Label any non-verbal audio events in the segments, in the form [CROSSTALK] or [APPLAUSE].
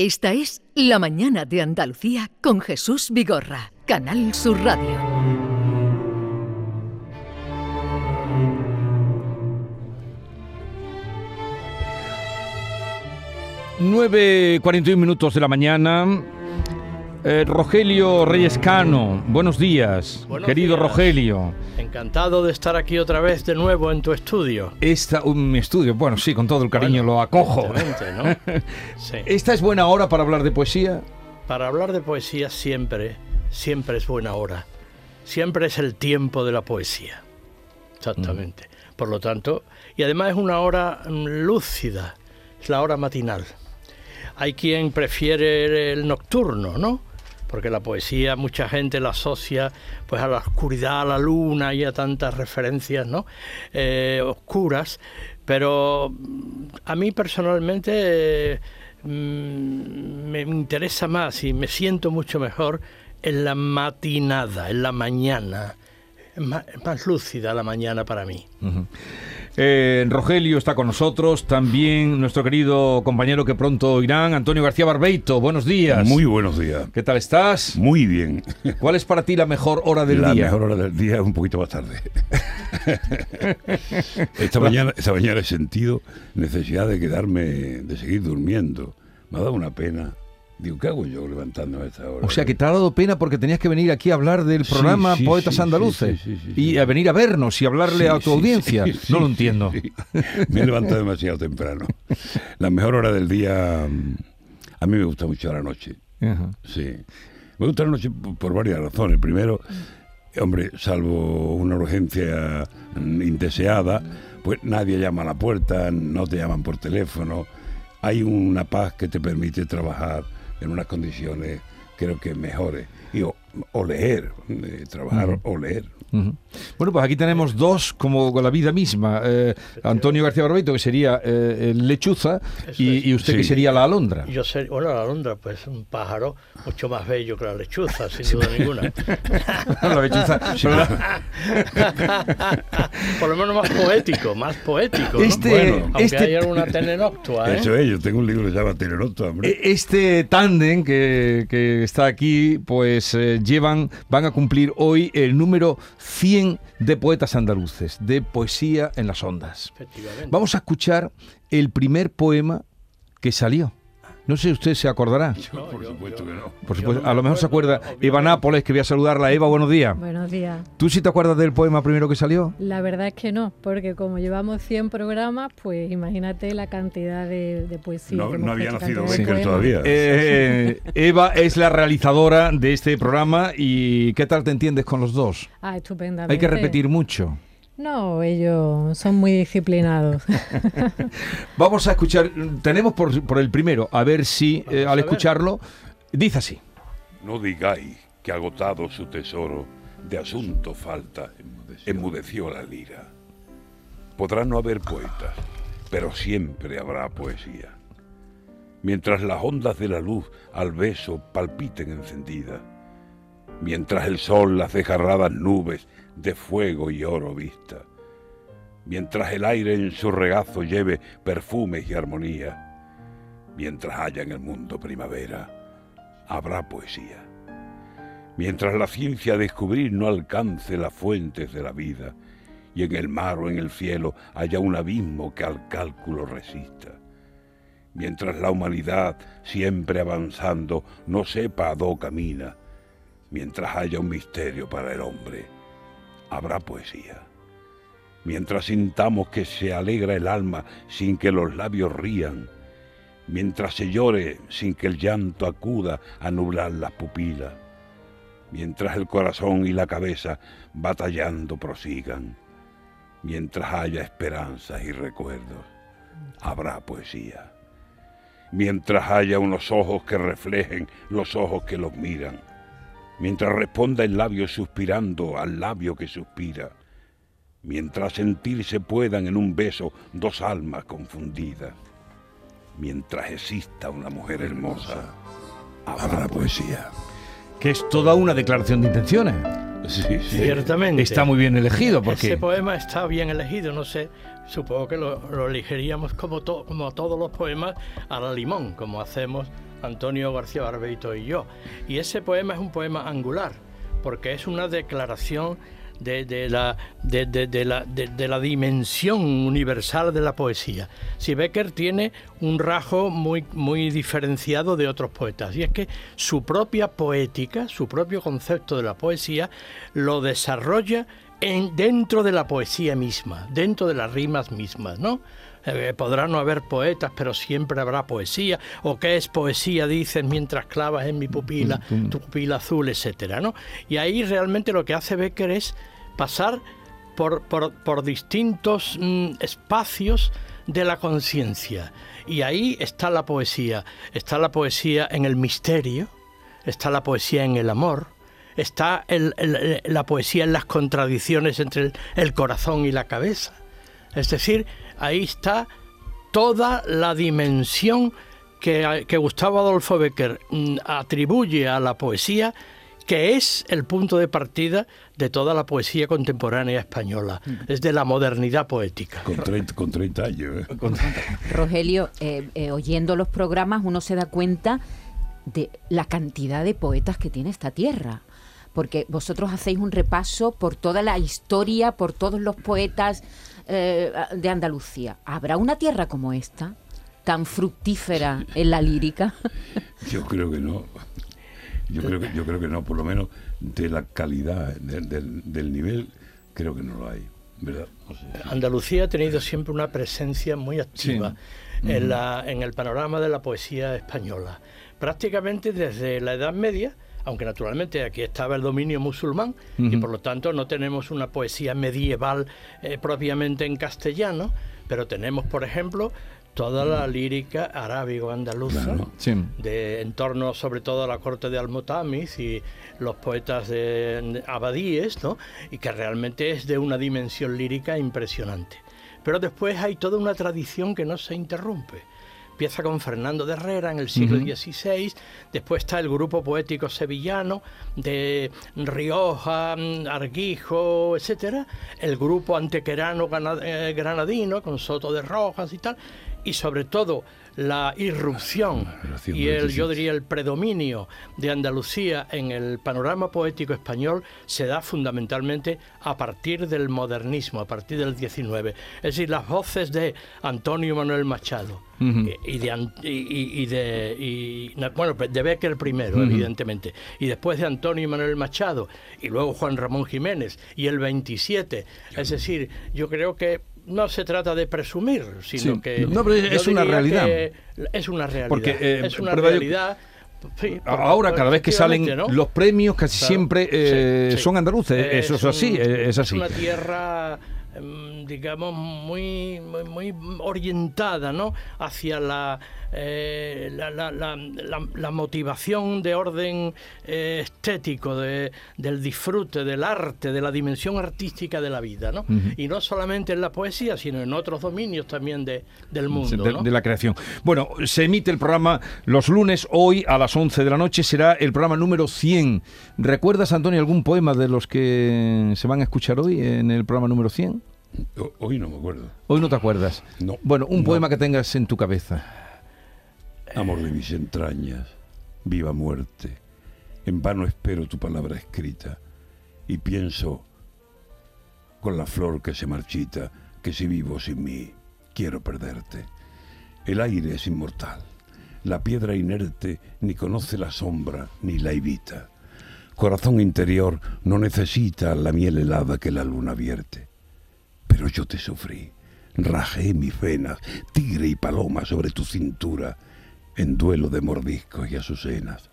Esta es La Mañana de Andalucía con Jesús Vigorra, Canal Sur Radio. Nueve cuarenta minutos de la mañana. Eh, Rogelio Reyescano, buenos días, Buenos querido días. Rogelio. Encantado de estar aquí otra vez de nuevo en tu estudio. Esta, un estudio, bueno, sí, con todo el cariño lo acojo. ¿no? [LAUGHS] Sí. ¿Esta es buena hora para hablar de poesía? Para hablar de poesía siempre, siempre es buena hora. Siempre es el tiempo de la poesía. Exactamente. Por lo tanto, y además es una hora mm, lúcida, es la hora matinal. Hay quien prefiere el nocturno, ¿no? Porque la poesía mucha gente la asocia pues a la oscuridad, a la luna y a tantas referencias, ¿no? Eh, oscuras. Pero mm, a mí personalmente mm, me interesa más y me siento mucho mejor en la matinada, en la mañana. Es más lúcida la mañana para mí. Eh, Rogelio está con nosotros, también nuestro querido compañero que pronto oirán, Antonio García Barbeito. Buenos días. Muy buenos días. ¿Qué tal estás? Muy bien. ¿Cuál es para ti la mejor hora del la día? mejor hora del día es un poquito más tarde. [LAUGHS] esta, mañana, esta mañana he sentido necesidad de quedarme, de seguir durmiendo. Me ha dado una pena. Digo, ¿qué hago yo levantándome a esta hora? O sea, que te ha dado pena porque tenías que venir aquí a hablar del programa sí, Poetas sí, Andaluces y a venir a vernos y hablarle a tu audiencia. no lo entiendo. Me he levantado demasiado temprano. La mejor hora del día, mm, a mí me gusta mucho la noche. Ajá. Sí. Me gusta la noche por, por varias razones. Primero, hombre, salvo una urgencia mm, indeseada, pues nadie llama a la puerta, no te llaman por teléfono. Hay una paz que te permite trabajar en unas condiciones, creo que mejores. Y o, o leer, eh, trabajar o leer. Ujú. Bueno, pues aquí tenemos dos como con la vida misma. Eh, Antonio García Barbeito, que sería eh, el lechuza, y, usted que sería la alondra. Yo sé, bueno, la alondra, pues un pájaro mucho más bello que la lechuza, sin duda ninguna. [LAUGHS] la lechuza. [LAUGHS] Por lo menos más poético, más poético. ¿no? Este- Bueno, aunque este- hay alguna tenenoctua, ¿eh? Eso es, yo tengo un libro que se llama Telenoctua, hombre. E- Este tándem que, que está aquí, pues eh, llevan, van a cumplir hoy el número 100 de poetas andaluces, de poesía en las ondas. Vamos a escuchar el primer poema que salió. No sé si usted se acordará. [LAUGHS] Por supuesto que no. Por supuesto, a lo mejor se acuerda. Eva Nápoles, que voy a saludarla. Eva, buenos días. Buenos días. ¿Tú sí te acuerdas del poema primero que salió? La verdad es que no, porque como llevamos 100 programas, pues imagínate la cantidad de, de poesía. No, que no había hecho, nacido Becker todavía. Eh, [LAUGHS] Eva es la realizadora de este programa y ¿qué tal te entiendes con los dos? Ah, estupendamente. Hay que repetir mucho. No, ellos son muy disciplinados. [LAUGHS] Vamos a escuchar, tenemos por, por el primero, a ver si eh, al escucharlo, dice así. No digáis que agotado su tesoro de asunto falta, enmudeció la lira. Podrá no haber poetas, pero siempre habrá poesía. Mientras las ondas de la luz al beso palpiten encendidas, mientras el sol las desgarradas nubes de fuego y oro vista, mientras el aire en su regazo lleve perfumes y armonía, mientras haya en el mundo primavera, habrá poesía. Mientras la ciencia a descubrir no alcance las fuentes de la vida, y en el mar o en el cielo haya un abismo que al cálculo resista. Mientras la humanidad, siempre avanzando, no sepa a dó camina, mientras haya un misterio para el hombre, habrá poesía. Mientras sintamos que se alegra el alma sin que los labios rían, mientras se llore sin que el llanto acuda a nublar las pupilas, mientras el corazón y la cabeza batallando prosigan, mientras haya esperanzas y recuerdos, habrá poesía. Mientras haya unos ojos que reflejen los ojos que los miran, mientras responda el labio suspirando al labio que suspira, mientras sentirse puedan en un beso dos almas confundidas, mientras exista una mujer hermosa, habrá poesía. Que es toda una declaración de intenciones. Sí, sí. Ciertamente. Está muy bien elegido porque... Ese poema está bien elegido, no sé, supongo que lo, lo elegiríamos como, to- como todos los poemas a la limón, como hacemos Antonio García Barbeito y yo. Y ese poema es un poema angular, porque es una declaración de, la, dimensión universal de la poesía. Si Becker tiene un rasgo muy, diferenciado de otros poetas, y es que su propia poética, su propio concepto de la poesía, lo desarrolla en, dentro de la poesía misma, dentro de las rimas mismas, ¿no? Eh, podrá no haber poetas, pero siempre habrá poesía. ¿O qué es poesía? Dices mientras clavas en mi pupila, mm, mm. tu pupila azul, etcétera, ¿no? Y ahí realmente lo que hace Becker es pasar por, por, distintos mm, espacios de la conciencia. Y ahí está la poesía. Está la poesía en el misterio, está la poesía en el amor, está la poesía en las contradicciones entre el corazón y la cabeza. Es decir, ahí está toda la dimensión que, Gustavo Adolfo Becker mm, atribuye a la poesía, que es el punto de partida de toda la poesía contemporánea española, es de la modernidad poética. Con 30, años. ¿eh? Rogelio, eh, eh, oyendo los programas uno se da cuenta de la cantidad de poetas que tiene esta tierra porque vosotros hacéis un repaso por toda la historia, por todos los poetas eh, de Andalucía. ¿Habrá una tierra como esta, tan fructífera en la lírica? [LAUGHS] Yo creo que no. Yo creo que, yo creo que no, por lo menos de la calidad, del nivel, creo que no lo hay. ¿verdad? Andalucía ha tenido siempre una presencia muy activa en, la, en el panorama de la poesía española. Prácticamente desde la Edad Media, aunque naturalmente aquí estaba el dominio musulmán y por lo tanto no tenemos una poesía medieval eh, propiamente en castellano, pero tenemos, por ejemplo, toda la lírica arábigo-andaluza, de, en torno sobre todo a la corte de Almotamis y los poetas de, abadíes, ¿no? y que realmente es de una dimensión lírica impresionante. Pero después hay toda una tradición que no se interrumpe empieza con Fernando de Herrera en el siglo XVI, después está el grupo poético sevillano de Rioja, Arguijo, etcétera, el grupo antequerano eh, granadino con Soto de Rojas y tal, y sobre todo la irrupción y el, yo diría el predominio de Andalucía en el panorama poético español se da fundamentalmente a partir del modernismo, a partir del 19. Es decir, las voces de Antonio Manuel Machado y, de, y, de bueno, de Becker primero, evidentemente, y después de Antonio Manuel Machado y luego Juan Ramón Jiménez y el 27. Es decir, yo creo que no se trata de presumir, sino que... No, pero es una realidad. Es una realidad. Porque, eh, es una realidad... Ahora, cada vez que salen los premios, casi siempre eh, son andaluces. Eso es así, es así. Es una tierra Em, digamos, muy, muy, orientada ¿no? hacia la, eh, la, la, la, motivación de orden eh, estético, de, del disfrute, del arte, de la dimensión artística de la vida. ¿no? Y no solamente en la poesía, sino en otros dominios también de, del mundo. De, de la creación. Bueno, se emite el programa los lunes, hoy a las 11 de la noche será el programa número 100. ¿Recuerdas, Antonio, algún poema de los que se van a escuchar hoy en el programa número 100? Hoy no me acuerdo. Hoy no te acuerdas. No. Bueno, un poema que tengas en tu cabeza. Amor de mis entrañas, viva muerte. En vano espero tu palabra escrita y pienso con la flor que se marchita que si vivo sin mí quiero perderte. El aire es inmortal. La piedra inerte ni conoce la sombra ni la evita. Corazón interior no necesita la miel helada que la luna vierte pero yo te sufrí. Rajé mis venas, tigre y paloma sobre tu cintura, en duelo de mordiscos y azucenas.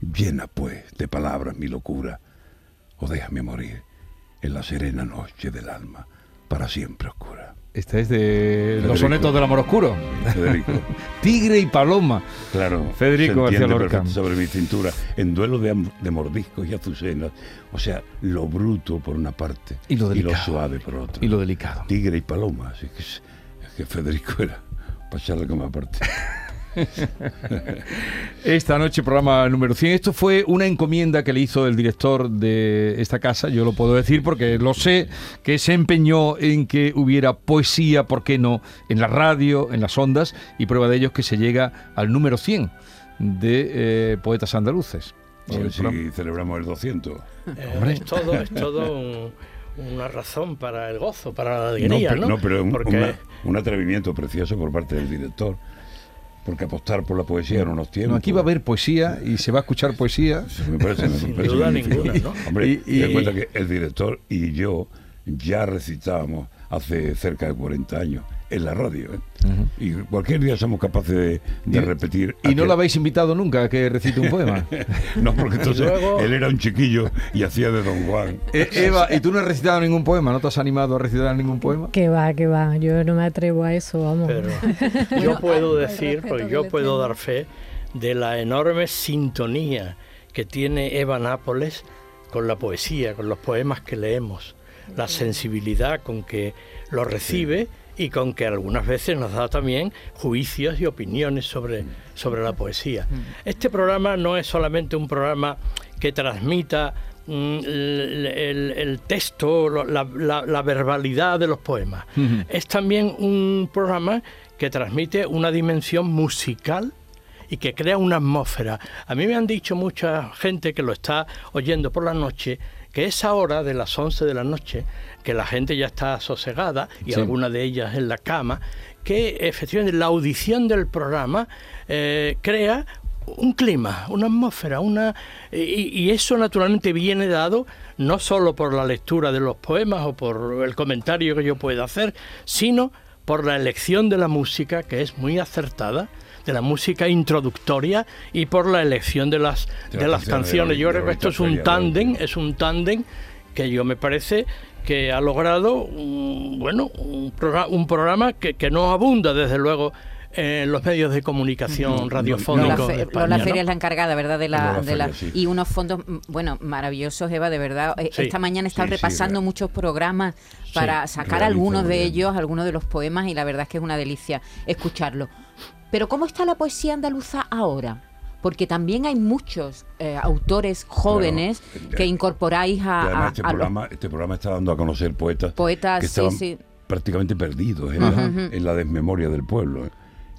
Llena, pues, de palabras mi locura, o déjame morir en la serena noche del alma, para siempre oscura. Este es de los sonetos del amor oscuro. Federico. [LAUGHS] Tigre y paloma. Claro. Federico García Lorca. Sobre mi cintura, en duelo de, de, mordiscos y azucenas. O sea, lo bruto por una parte y lo, suave por otra. Y lo delicado. Tigre y paloma. Así que, es que Federico era para echarle como aparte. [LAUGHS] [LAUGHS] Esta noche, programa número 100. Esto fue una encomienda que le hizo el director de esta casa, yo lo puedo decir porque lo sé, que se empeñó en que hubiera poesía, ¿por qué no?, en la radio, en las ondas, y prueba de ello es que se llega al número 100 de eh, poetas andaluces. El si celebramos el 200. Eh, Hombre. es todo, es todo [LAUGHS] un- una razón para el gozo, para la No, alegría, pero, ¿no? no, pero un, Porque una- un atrevimiento precioso por parte del director. Porque apostar por la poesía en unos tiempos. No, aquí va a haber poesía y se va a escuchar poesía. Me parece, me [LAUGHS] Sin parece duda ninguna, ¿no? Hombre, Y- y- cuenta que el director y yo ya recitábamos hace cerca de 40 años en la radio. ¿eh? Y cualquier día somos capaces de, de repetir. Y no aquel- lo habéis invitado nunca a que recite un [LAUGHS] poema. No, porque entonces luego- él era un chiquillo y hacía de Don Juan. Eh, Eva, ¿y tú no has recitado ningún poema? ¿No te has animado a recitar ningún poema? Que va, que va. Yo no me atrevo a eso, vamos. Pero yo puedo decir, respeto pues que yo puedo dar fe de la enorme sintonía que tiene Eva Nápoles con la poesía, con los poemas que leemos, la sensibilidad con que lo recibe y con que algunas veces nos da también juicios y opiniones sobre, sobre la poesía. Este programa no es solamente un programa que transmita mm, el, el- el texto, la, la- la verbalidad de los poemas. Es también un programa que transmite una dimensión musical y que crea una atmósfera. A mí me han dicho mucha gente que lo está oyendo por la noche que esa hora de las 11 de la noche, que la gente ya está sosegada y Sí. alguna de ellas en la cama, que efectivamente la audición del programa eh, crea un clima, una atmósfera, una y, y eso naturalmente viene dado no solo por la lectura de los poemas o por el comentario que yo pueda hacer, sino por la elección de la música que es muy acertada, de la música introductoria y por la elección de las De de, las canciones de Yo la- creo que esto la es un tándem, de- es un tándem que yo me parece que ha logrado un, bueno un, progra- un programa que, que no abunda desde luego en los medios de comunicación no, radiofónicos de Lola España, Feria ¿no? es la encargada, ¿verdad? De la, Lola de la- Feria, sí. Y unos fondos, mm, bueno, maravillosos, Eva, de verdad. Eh, Sí. Esta mañana he estado Sí, sí, repasando muchos programas para sacar algunos de bien. ellos, algunos de los poemas, y la verdad es que es una delicia escucharlo. Pero ¿cómo está la poesía andaluza ahora? Porque también hay muchos eh, autores jóvenes Bueno, que eh, incorporáis a, además este, a programa, este programa está dando a conocer poetas, poetas. que sí, estaban sí. prácticamente perdidos en, la, en la desmemoria del pueblo. ¿eh?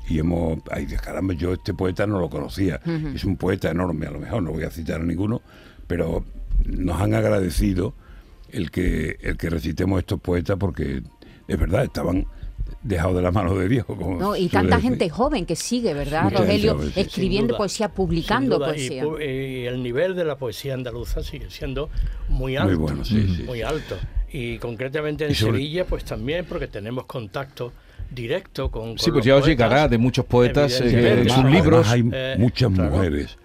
Y hemos, ay, caramba, yo este poeta no lo conocía. Es un poeta enorme, a lo mejor no voy a citar a ninguno, pero nos han agradecido el que, el que recitemos estos poetas porque es verdad, estaban dejados de la mano de Dios. Como No, y tanta decir. gente joven que sigue, ¿verdad, Mucha Rogelio? joven, sí. Escribiendo duda, poesía, publicando duda, poesía. Y, el nivel de la poesía andaluza sigue siendo muy Muy alto. bueno, sí, sí. Muy alto. Y concretamente en Y sobre- Sevilla, pues también porque tenemos contacto directo con. Sí, con pues los ya os llegará de muchos poetas eh, sus Además- libros. Hay eh, muchas claro. mujeres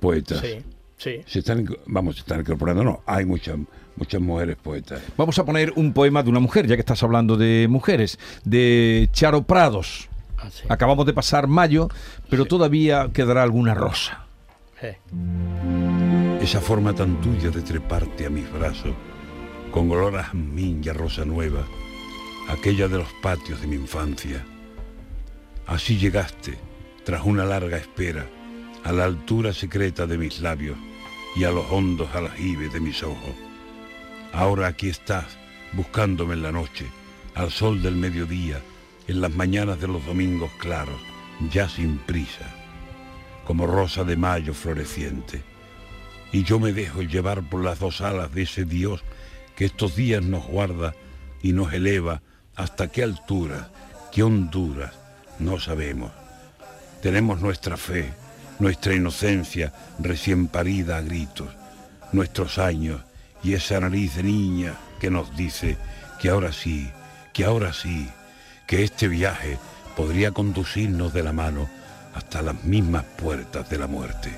poetas. Sí, sí. Se están, vamos, se están incorporando, no, hay muchas, muchas mujeres poetas. Vamos a poner un poema de una mujer, ya que estás hablando de mujeres, de Charo Prados. Ah, sí. Acabamos de pasar mayo, pero todavía quedará alguna rosa. Esa forma tan tuya de treparte a mis brazos, con olor a jazmín y a rosa nueva, aquella de los patios de mi infancia. Así llegaste, tras una larga espera, a la altura secreta de mis labios y a los hondos aljibes de mis ojos. Ahora aquí estás, buscándome en la noche, al sol del mediodía, en las mañanas de los domingos claros, ya sin prisa, como rosa de mayo floreciente y yo me dejo llevar por las dos alas de ese Dios que estos días nos guarda y nos eleva hasta qué alturas, qué honduras, no sabemos. Tenemos nuestra fe, nuestra inocencia recién parida a gritos, nuestros años y esa nariz de niña que nos dice que ahora sí, que ahora sí, que este viaje podría conducirnos de la mano hasta las mismas puertas de la muerte.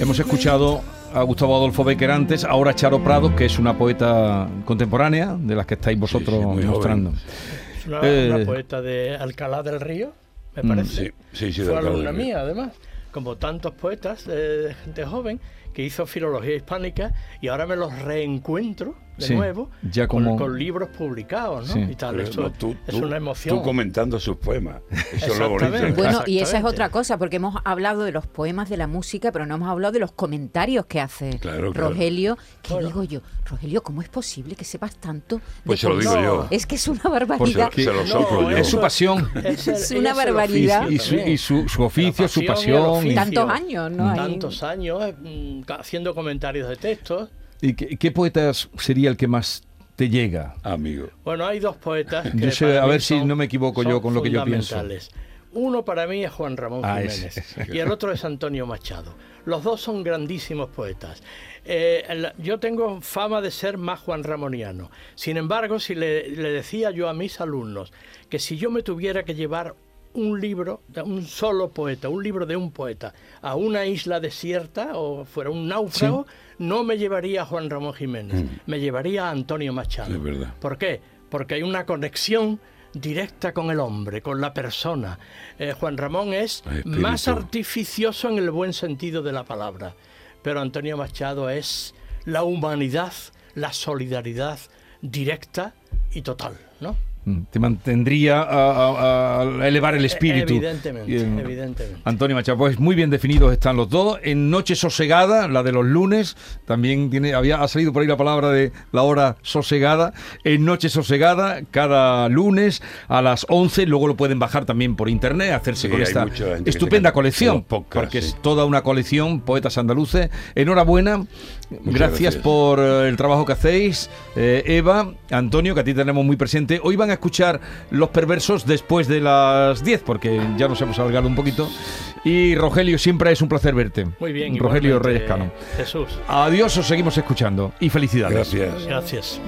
Hemos escuchado a Gustavo Adolfo Becker antes, ahora Charo Prados, que es una poeta contemporánea, de las que estáis vosotros Sí, sí, muy joven. mostrando. es una, Eh. una poeta de Alcalá del Río, me Mm, parece. sí, sí, sí, de Fue alumna mía, además, como tantos poetas de, de gente joven. Que hizo filología hispánica y ahora me los reencuentro de Sí, nuevo ya con- como- con, libros publicados, ¿no? Sí. Y tal. Esto no, tú, es tú- una emoción. Tú comentando sus poemas. Eso es lo bonito. Exactamente. Bueno, y esa es otra cosa, porque hemos hablado de los poemas de la música, pero no hemos hablado de los comentarios que hace Claro, claro. Rogelio. Que Bueno. digo yo, Rogelio, ¿cómo es posible que sepas tanto? de Pues se lo digo yo. Es que es una Pues barbaridad. se lo soplo yo. Es su pasión. Es, el- Es una barbaridad. Y su, también. y su, su oficio, su pasión. y- oficio. Tantos años, ¿no? Tantos años mm, haciendo comentarios de textos. ¿Y qué, qué poetas sería el que más te llega? Amigo. Bueno, hay dos poetas [LAUGHS] que Yo sé, a ver si son- no me equivoco yo con lo que yo pienso. fundamentales. Uno para mí es Juan Ramón Ah, Jiménez ese. [LAUGHS] y el otro es Antonio Machado. Los dos son grandísimos poetas. Eh, el- yo tengo fama de ser más Juan Ramoniano. Sin embargo, si le, le decía yo a mis alumnos que si yo me tuviera que llevar un libro, de un solo poeta, un libro de un poeta, a una isla desierta o fuera un náufrago, no me llevaría a Juan Ramón Jiménez, me llevaría a Antonio Machado. Es verdad. ¿Por qué? Porque hay una conexión directa con el hombre, con la persona. Eh, Juan Ramón es más artificioso en el buen sentido de la palabra, pero Antonio Machado es la humanidad, la solidaridad directa y total, ¿no? Te mantendría a, a- a elevar el espíritu. Evidentemente, eh, evidentemente. Antonio Machado, pues muy bien definidos están los dos. En Noche Sosegada, la de los lunes, también tiene, había, ha salido por ahí la palabra de la hora sosegada. En Noche Sosegada, cada lunes a las 11, luego lo pueden bajar también por internet, hacerse Sí, con esta estupenda colección, porque sí. es toda una colección, poetas andaluces. Enhorabuena, gracias, gracias. por eh, el trabajo que hacéis. Eh, Eva, Antonio, que a ti tenemos muy presente. Hoy van a escuchar Los Perversos después de las 10, porque ya nos hemos alargado un poquito. Y Rogelio, siempre es un placer verte. Muy bien. Rogelio Reyes Cano. Jesús. Adiós, os seguimos escuchando y felicidades. Gracias. Gracias.